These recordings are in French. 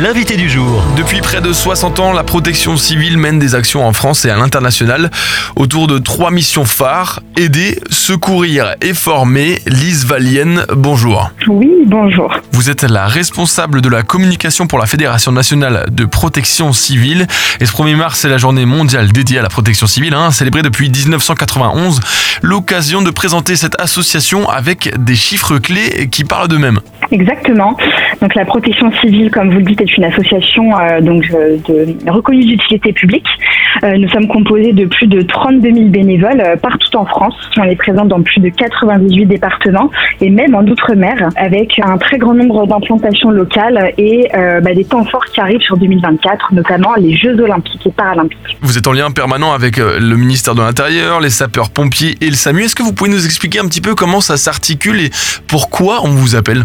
l'invité du jour. Depuis près de 60 ans, la protection civile mène des actions en France et à l'international autour de trois missions phares aider, secourir et former. Lise Valienne, bonjour. Oui, bonjour. Vous êtes la responsable de la communication pour la Fédération nationale de protection civile. Et ce 1er mars, c'est la journée mondiale dédiée à la protection civile, hein, célébrée depuis 1991. L'occasion de présenter cette association avec des chiffres clés qui parlent d'eux-mêmes. Exactement. Donc la protection civile, comme vous le dites, est une association euh, donc euh, de, reconnue d'utilité publique. Euh, nous sommes composés de plus de 32 000 bénévoles partout en France. On est présent dans plus de 98 départements et même en outre-mer, avec un très grand nombre d'implantations locales et bah, des temps forts qui arrivent sur 2024, notamment les Jeux olympiques et paralympiques. Vous êtes en lien permanent avec le ministère de l'Intérieur, les sapeurs-pompiers et le SAMU. Est-ce que vous pouvez nous expliquer un petit peu comment ça s'articule et pourquoi on vous appelle?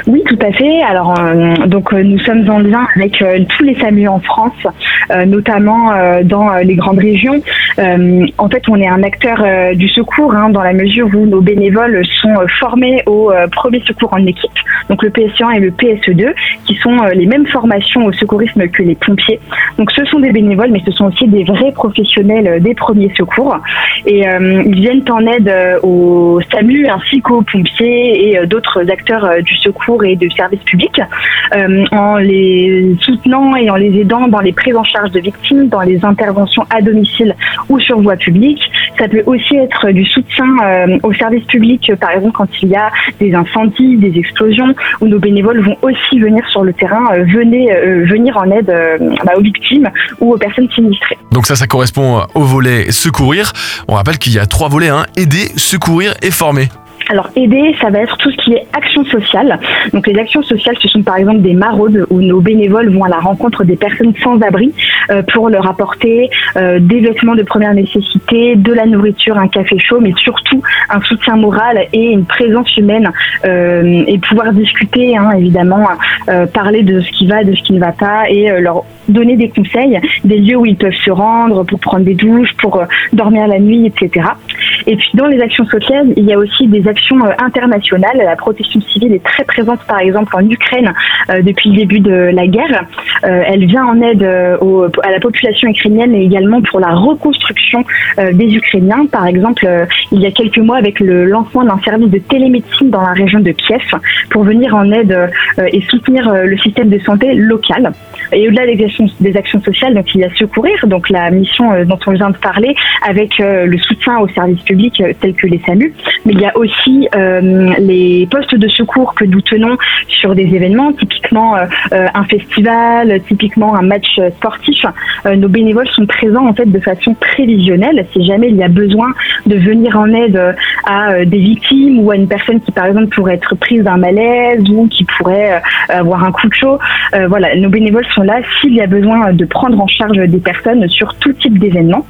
oui, tout à fait. Alors, euh, donc euh, nous sommes en lien avec euh, tous les SAMU en France, notamment dans les grandes régions. en fait, on est un acteur du secours hein, dans la mesure où nos bénévoles sont formés au premier secours en équipe, donc le PSE1 et le PSE2, qui sont les mêmes formations au secourisme que les pompiers. Donc, ce sont des bénévoles, mais ce sont aussi des vrais professionnels des premiers secours. Et ils viennent en aide aux SAMU ainsi qu'aux pompiers et d'autres acteurs du secours et de services publics, euh, en les soutenant et en les aidant dans les prises en charge de victimes, dans les interventions à domicile ou sur voie publique. Ça peut aussi être du soutien euh, aux services publics, par exemple quand il y a des incendies, des explosions, où nos bénévoles vont aussi venir sur le terrain, euh, venir, venir en aide bah, aux victimes ou aux personnes sinistrées. Donc ça, ça correspond au volet secourir. On rappelle qu'il y a trois volets, hein, aider, secourir et former. Alors aider, ça va être tout ce qui est action sociale. Donc les actions sociales, ce sont par exemple des maraudes où nos bénévoles vont à la rencontre des personnes sans abri euh, pour leur apporter euh, des vêtements de première nécessité, de la nourriture, un café chaud, mais surtout un soutien moral et une présence humaine euh, et pouvoir discuter, hein, évidemment, parler de ce qui va, de ce qui ne va pas et leur donner des conseils, des lieux où ils peuvent se rendre pour prendre des douches, pour dormir la nuit, etc. Et puis dans les actions sociales, il y a aussi des actions euh, internationales. La protection civile est très présente par exemple en Ukraine euh, depuis le début de la guerre. Euh, elle vient en aide à la population ukrainienne et également pour la reconstruction des Ukrainiens. Par exemple, il y a quelques mois avec le lancement d'un service de télémédecine dans la région de Kiev pour venir en aide et soutenir le système de santé local. Et au-delà des actions, sociales, donc il y a secourir, donc la mission dont on vient de parler, avec le soutien aux services publics tels que les SAMU, mais il y a aussi euh, les postes de secours que nous tenons sur des événements, typiquement euh, euh, un festival, typiquement un match sportif. nos bénévoles sont présents en fait de façon prévisionnelle. Si jamais il y a besoin de venir en aide à des victimes ou à une personne qui par exemple pourrait être prise d'un malaise ou qui pourrait avoir un coup de chaud, voilà, nos bénévoles sont là s'il y a besoin de prendre en charge des personnes sur tout type d'événements.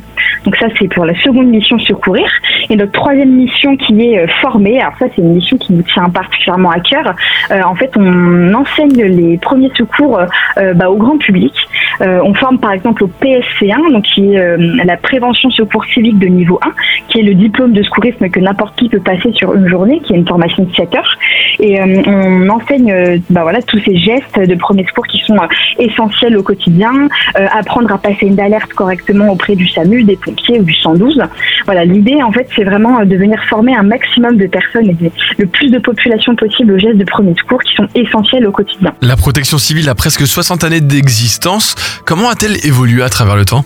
Donc ça, c'est pour la seconde mission secourir. Et notre troisième mission qui est euh, former, alors ça, c'est une mission qui nous tient particulièrement à cœur. Euh, en fait, on enseigne les premiers secours euh, bah, au grand public. on forme par exemple au PSC1, donc qui est la prévention secours civique de niveau 1, qui est le diplôme de secourisme que n'importe qui peut passer sur une journée, qui est une formation de 7 heures. Et on enseigne bah, voilà, tous ces gestes de premiers secours qui sont essentiels au quotidien, apprendre à passer une alerte correctement auprès du SAMU, des pompiers ou du 112. Voilà, l'idée en fait c'est vraiment de venir former un maximum de personnes et le plus de population possible aux gestes de premier secours qui sont essentiels au quotidien. La protection civile a presque 60 années d'existence. Comment a-t-elle évolué à travers le temps?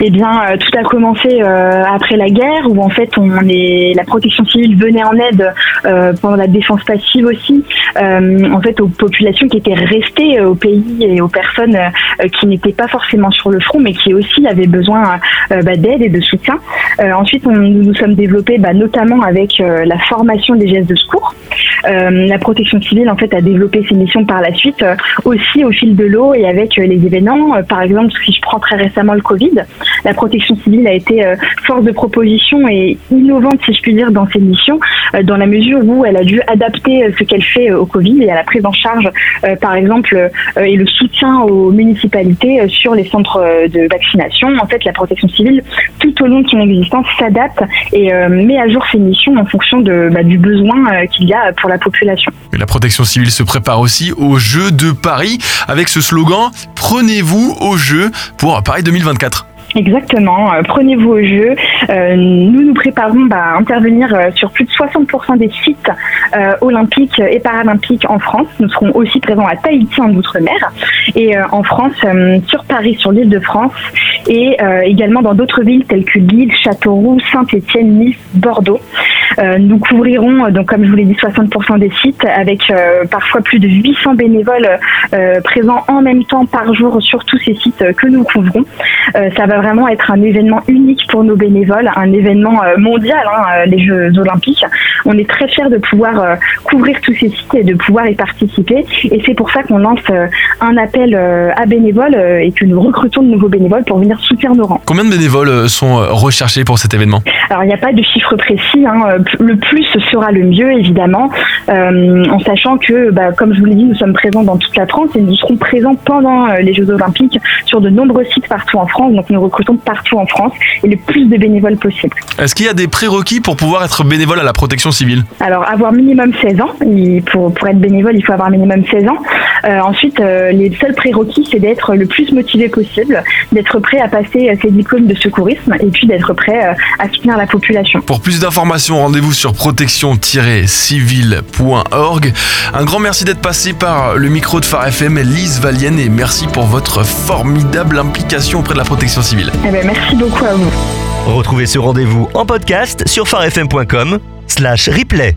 Eh bien, euh, tout a commencé euh, après la guerre, où en fait, on est, la protection civile venait en aide euh, pendant la défense passive aussi, en fait, aux populations qui étaient restées au pays et aux personnes qui n'étaient pas forcément sur le front, mais qui aussi avaient besoin bah, d'aide et de soutien. ensuite, nous nous sommes développés, bah, notamment avec la formation des gestes de secours. La protection civile, en fait, a développé ses missions par la suite, aussi au fil de l'eau et avec les événements. par exemple, si je prends très récemment le Covid, la protection civile a été euh, force de proposition et innovante, si je puis dire, dans ses missions, euh, dans la mesure où elle a dû adapter euh, ce qu'elle fait au Covid et à la prise en charge, par exemple, et le soutien aux municipalités sur les centres de vaccination. En fait, la protection civile, tout au long de son existence, s'adapte et met à jour ses missions en fonction de, bah, du besoin qu'il y a pour pour la population. la protection civile se prépare aussi aux Jeux de Paris avec ce slogan Prenez-vous au jeu pour Paris 2024. Exactement. Euh, prenez-vous au jeu. Euh, nous nous préparons bah, à intervenir euh, sur plus de 60% des sites olympiques et paralympiques en France. Nous serons aussi présents à Tahiti en Outre-mer et en France, sur Paris, sur l'île de France et également dans d'autres villes telles que Lille, Châteauroux, Saint-Étienne, Nice, Bordeaux. nous couvrirons, donc comme je vous l'ai dit, 60% des sites avec parfois plus de 800 bénévoles présents en même temps par jour sur tous ces sites que nous couvrons. ça va vraiment être un événement unique pour nos bénévoles, un événement euh, mondial, hein, euh, les Jeux olympiques. On est très fiers de pouvoir euh, couvrir tous ces sites et de pouvoir y participer. Et c'est pour ça qu'on lance un appel à bénévoles et que nous recrutons de nouveaux bénévoles pour venir soutenir nos rangs. Combien de bénévoles sont recherchés pour cet événement? Alors il n'y a pas de chiffre précis. Hein. Le plus sera le mieux, évidemment, en sachant que, bah, comme je vous l'ai dit, nous sommes présents dans toute la France et nous serons présents pendant les Jeux olympiques sur de nombreux sites partout en France. Donc nous recrutons partout en France et le plus de bénévoles possible. Est-ce qu'il y a des prérequis pour pouvoir être bénévole à la protection civile Alors, avoir minimum 16 ans. pour, pour être bénévole, il faut avoir minimum 16 ans. Euh, ensuite, euh, les seuls prérequis, c'est d'être le plus motivé possible, d'être prêt à passer euh, ses diplômes de secourisme et puis d'être prêt à soutenir la population. Pour plus d'informations, rendez-vous sur protection-civile.org. Un grand merci d'être passé par le micro de Phare FM, Lise Valienne, et merci pour votre formidable implication auprès de la protection civile. Eh ben, merci beaucoup à vous. Retrouvez ce rendez-vous en podcast sur farfm.com slash replay.